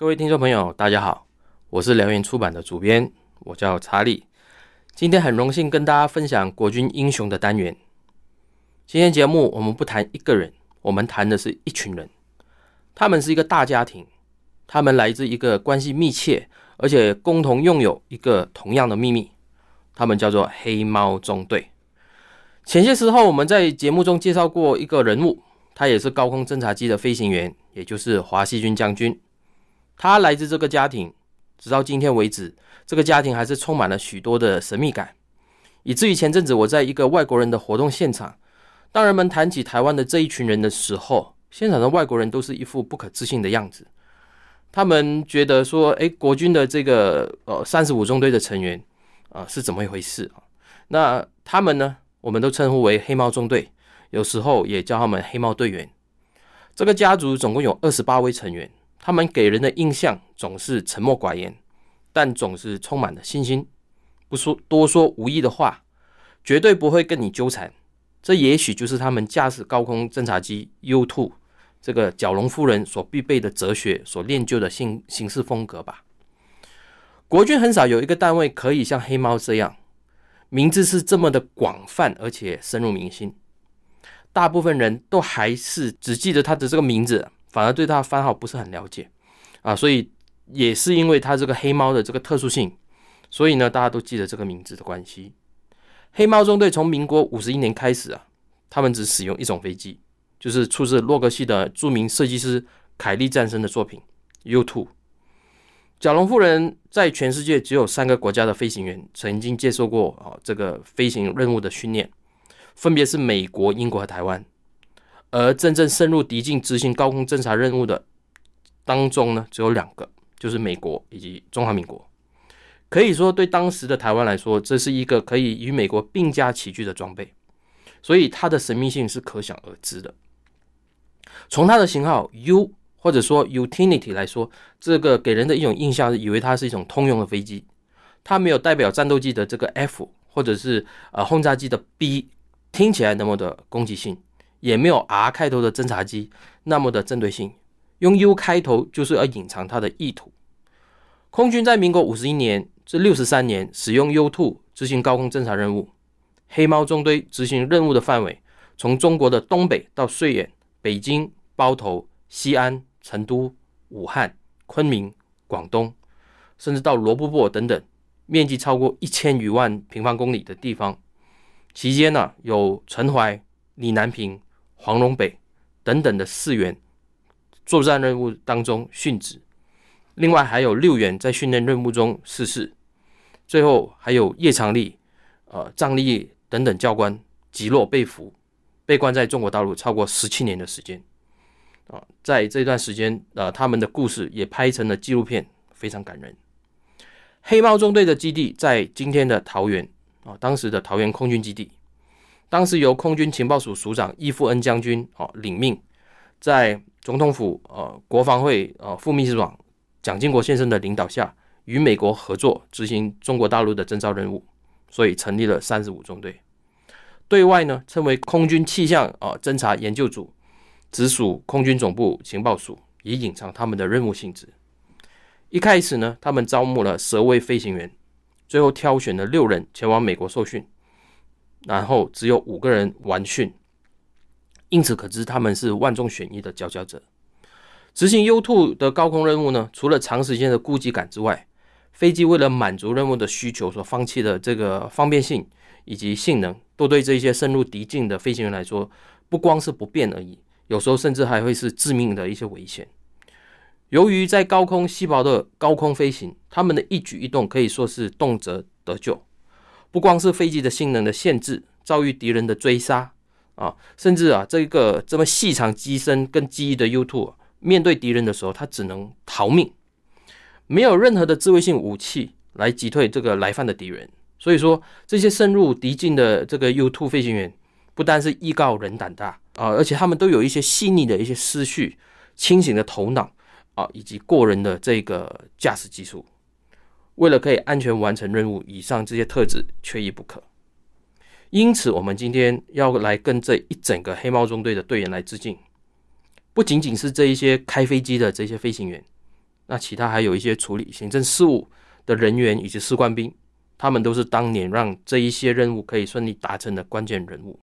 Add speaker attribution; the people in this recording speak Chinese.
Speaker 1: 各位听众朋友，大家好，我是燎原出版的主编，我叫查理。今天很荣幸跟大家分享国军英雄的单元。今天节目我们不谈一个人，我们谈的是一群人。他们是一个大家庭，他们来自一个关系密切，而且共同拥有一个同样的秘密。他们叫做黑猫中队。前些时候我们在节目中介绍过一个人物，他也是高空侦察机的飞行员，也就是华西军将军。他来自这个家庭，直到今天为止，这个家庭还是充满了许多的神秘感，以至于前阵子我在一个外国人的活动现场，当人们谈起台湾的这一群人的时候，现场的外国人都是一副不可置信的样子。他们觉得说：“诶，国军的这个呃三十五中队的成员啊是怎么一回事啊？”那他们呢，我们都称呼为黑猫中队，有时候也叫他们黑猫队员。这个家族总共有二十八位成员。他们给人的印象总是沉默寡言，但总是充满了信心，不说多说无益的话，绝对不会跟你纠缠。这也许就是他们驾驶高空侦察机 U2 这个角龙夫人所必备的哲学所练就的行行事风格吧。国军很少有一个单位可以像黑猫这样，名字是这么的广泛而且深入民心，大部分人都还是只记得他的这个名字。反而对他番号不是很了解啊，所以也是因为他这个黑猫的这个特殊性，所以呢，大家都记得这个名字的关系。黑猫中队从民国五十一年开始啊，他们只使用一种飞机，就是出自洛克希的著名设计师凯利战生的作品 U2。角龙夫人在全世界只有三个国家的飞行员曾经接受过啊这个飞行任务的训练，分别是美国、英国和台湾。而真正深入敌境执行高空侦察任务的当中呢，只有两个，就是美国以及中华民国。可以说，对当时的台湾来说，这是一个可以与美国并驾齐驱的装备，所以它的神秘性是可想而知的。从它的型号 U 或者说 Utility 来说，这个给人的一种印象是以为它是一种通用的飞机，它没有代表战斗机的这个 F 或者是呃轰炸机的 B 听起来那么的攻击性。也没有 R 开头的侦察机那么的针对性，用 U 开头就是要隐藏它的意图。空军在民国五十一年至六十三年使用 U2 执行高空侦察任务。黑猫中队执行任务的范围从中国的东北到绥远、北京、包头、西安、成都、武汉、昆明、广东，甚至到罗布泊等等，面积超过一千余万平方公里的地方。期间呢，有陈怀、李南平。黄龙北等等的四员作战任务当中殉职，另外还有六员在训练任务中逝世，最后还有叶长利、呃张立等等教官击落被俘，被关在中国大陆超过十七年的时间。啊，在这段时间，呃，他们的故事也拍成了纪录片，非常感人。黑猫中队的基地在今天的桃园啊，当时的桃园空军基地。当时由空军情报署署长伊富恩将军哦领命，在总统府呃国防会呃副秘书长蒋经国先生的领导下，与美国合作执行中国大陆的征召任务，所以成立了三十五中队。对外呢称为空军气象啊侦察研究组，直属空军总部情报署，以隐藏他们的任务性质。一开始呢，他们招募了十位飞行员，最后挑选了六人前往美国受训。然后只有五个人完训，因此可知他们是万中选一的佼佼者。执行 U2 的高空任务呢，除了长时间的孤寂感之外，飞机为了满足任务的需求所放弃的这个方便性以及性能，都对这些深入敌境的飞行员来说，不光是不便而已，有时候甚至还会是致命的一些危险。由于在高空稀薄的高空飞行，他们的一举一动可以说是动辄得救。不光是飞机的性能的限制，遭遇敌人的追杀啊，甚至啊，这个这么细长机身跟机翼的 U2，面对敌人的时候，它只能逃命，没有任何的自卫性武器来击退这个来犯的敌人。所以说，这些深入敌境的这个 U2 飞行员，不单是艺高人胆大啊，而且他们都有一些细腻的一些思绪、清醒的头脑啊，以及过人的这个驾驶技术。为了可以安全完成任务，以上这些特质缺一不可。因此，我们今天要来跟这一整个黑猫中队的队员来致敬。不仅仅是这一些开飞机的这些飞行员，那其他还有一些处理行政事务的人员以及士官兵，他们都是当年让这一些任务可以顺利达成的关键人物。